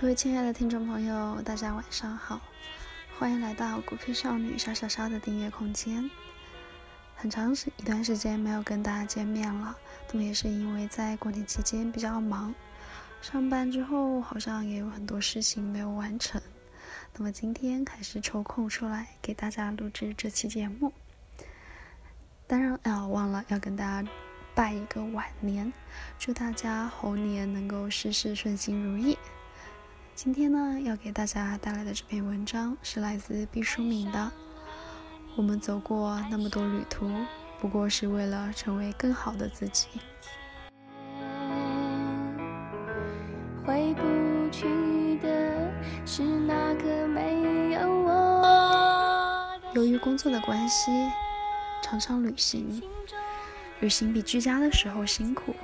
各位亲爱的听众朋友，大家晚上好，欢迎来到孤僻少女莎莎莎的订阅空间。很长时一段时间没有跟大家见面了，那么也是因为在过年期间比较忙，上班之后好像也有很多事情没有完成。那么今天还是抽空出来给大家录制这期节目。当然啊，忘了要跟大家拜一个晚年，祝大家猴年能够事事顺心如意。今天呢，要给大家带来的这篇文章是来自毕淑敏的。我们走过那么多旅途，不过是为了成为更好的自己。回不去的是那个没有我。由于工作的关系，常常旅行，旅行比居家的时候辛苦，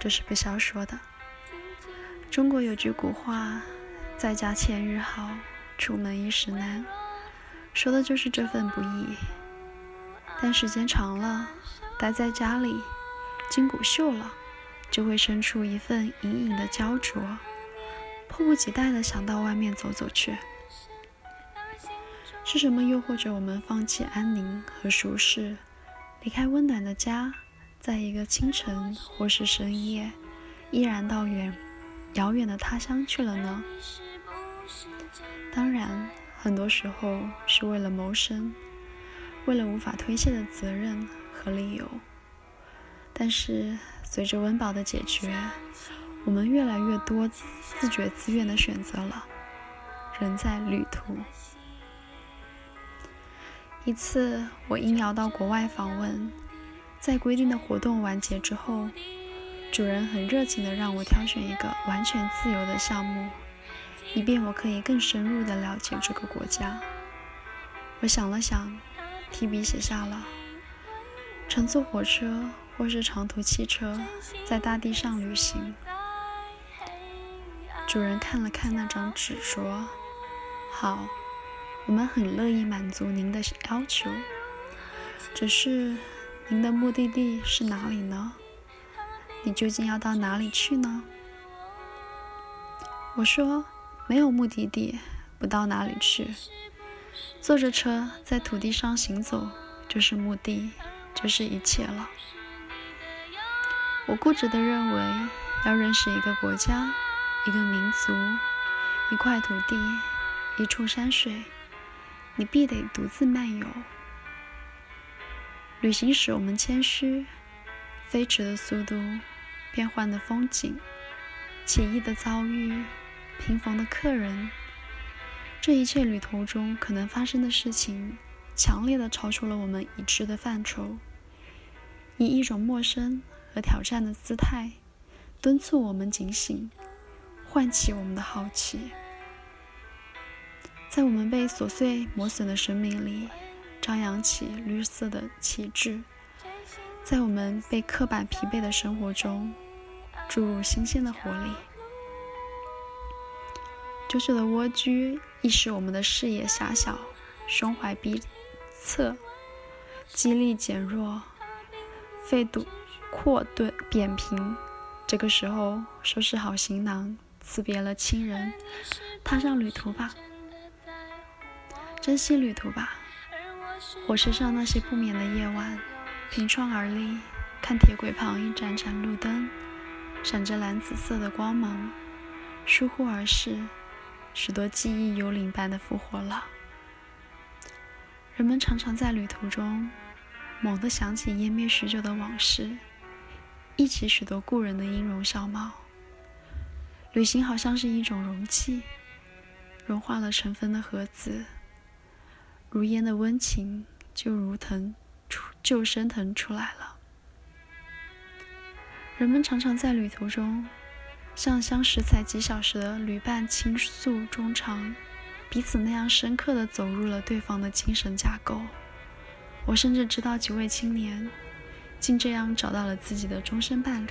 这是不消说的。中国有句古话。在家千日好，出门一时难，说的就是这份不易。但时间长了，待在家里，筋骨锈了，就会生出一份隐隐的焦灼，迫不及待地想到外面走走去。是什么诱惑着我们放弃安宁和舒适，离开温暖的家，在一个清晨或是深夜，依然到远遥远的他乡去了呢？当然，很多时候是为了谋生，为了无法推卸的责任和理由。但是，随着温饱的解决，我们越来越多自觉自愿的选择了，人在旅途。一次，我应邀到国外访问，在规定的活动完结之后，主人很热情的让我挑选一个完全自由的项目。以便我可以更深入地了解这个国家。我想了想，提笔写下了：乘坐火车或是长途汽车，在大地上旅行。主人看了看那张纸，说：“好，我们很乐意满足您的要求。只是，您的目的地是哪里呢？你究竟要到哪里去呢？”我说。没有目的地，不到哪里去。坐着车在土地上行走，就是目的，就是一切了。我固执地认为，要认识一个国家、一个民族、一块土地、一处山水，你必得独自漫游。旅行使我们谦虚，飞驰的速度，变幻的风景，奇异的遭遇。平逢的客人，这一切旅途中可能发生的事情，强烈的超出了我们已知的范畴，以一种陌生和挑战的姿态，敦促我们警醒，唤起我们的好奇。在我们被琐碎磨损的生命里，张扬起绿色的旗帜；在我们被刻板疲惫的生活中，注入新鲜的活力。久久的蜗居，亦使我们的视野狭小，胸怀逼仄，肌力减弱，肺堵阔顿扁平。这个时候，收拾好行囊，辞别了亲人，踏上旅途吧，珍惜旅途吧。火车上那些不眠的夜晚，凭窗而立，看铁轨旁一盏盏路灯，闪着蓝紫色的光芒，疏忽而逝。许多记忆幽灵般的复活了。人们常常在旅途中，猛地想起湮灭许久的往事，忆起许多故人的音容笑貌。旅行好像是一种容器，融化了尘封的盒子，如烟的温情就如腾出，就升腾出来了。人们常常在旅途中。像相识才几小时的旅伴倾诉衷肠，彼此那样深刻地走入了对方的精神架构。我甚至知道几位青年，竟这样找到了自己的终身伴侣。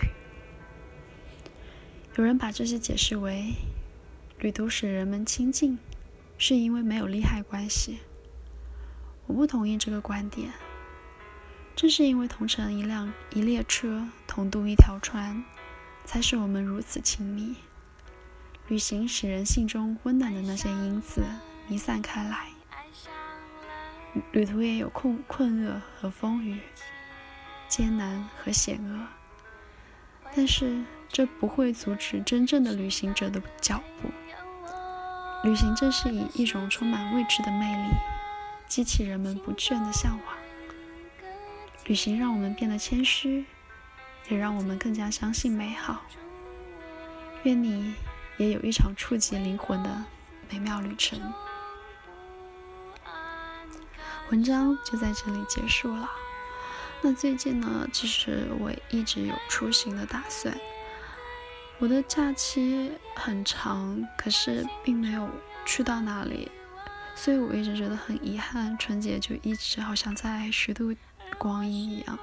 有人把这些解释为，旅途使人们亲近，是因为没有利害关系。我不同意这个观点。正是因为同乘一辆一列车，同渡一条船。才使我们如此亲密。旅行使人性中温暖的那些因子弥散开来，旅途也有困困厄和风雨，艰难和险恶，但是这不会阻止真正的旅行者的脚步。旅行正是以一种充满未知的魅力，激起人们不倦的向往。旅行让我们变得谦虚，也让我们更加相信美好。愿你。也有一场触及灵魂的美妙旅程。文章就在这里结束了。那最近呢，其实我一直有出行的打算。我的假期很长，可是并没有去到哪里，所以我一直觉得很遗憾。春节就一直好像在虚度光阴一样。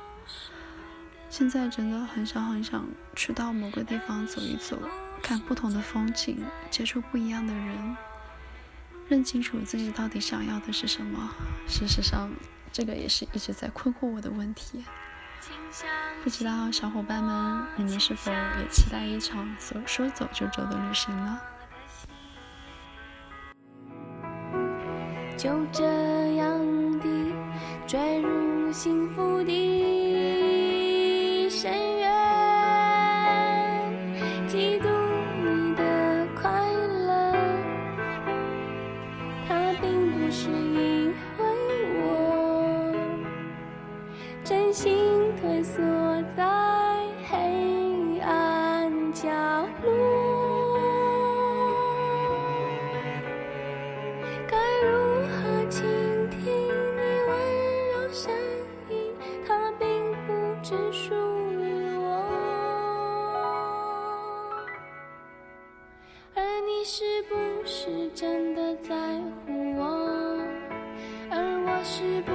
现在真的很想很想去到某个地方走一走。看不同的风景，接触不一样的人，认清楚自己到底想要的是什么。事实上，这个也是一直在困惑我的问题。不知道小伙伴们，你们是否也期待一场走说走就走的旅行呢？是不是真的在乎我？而我是不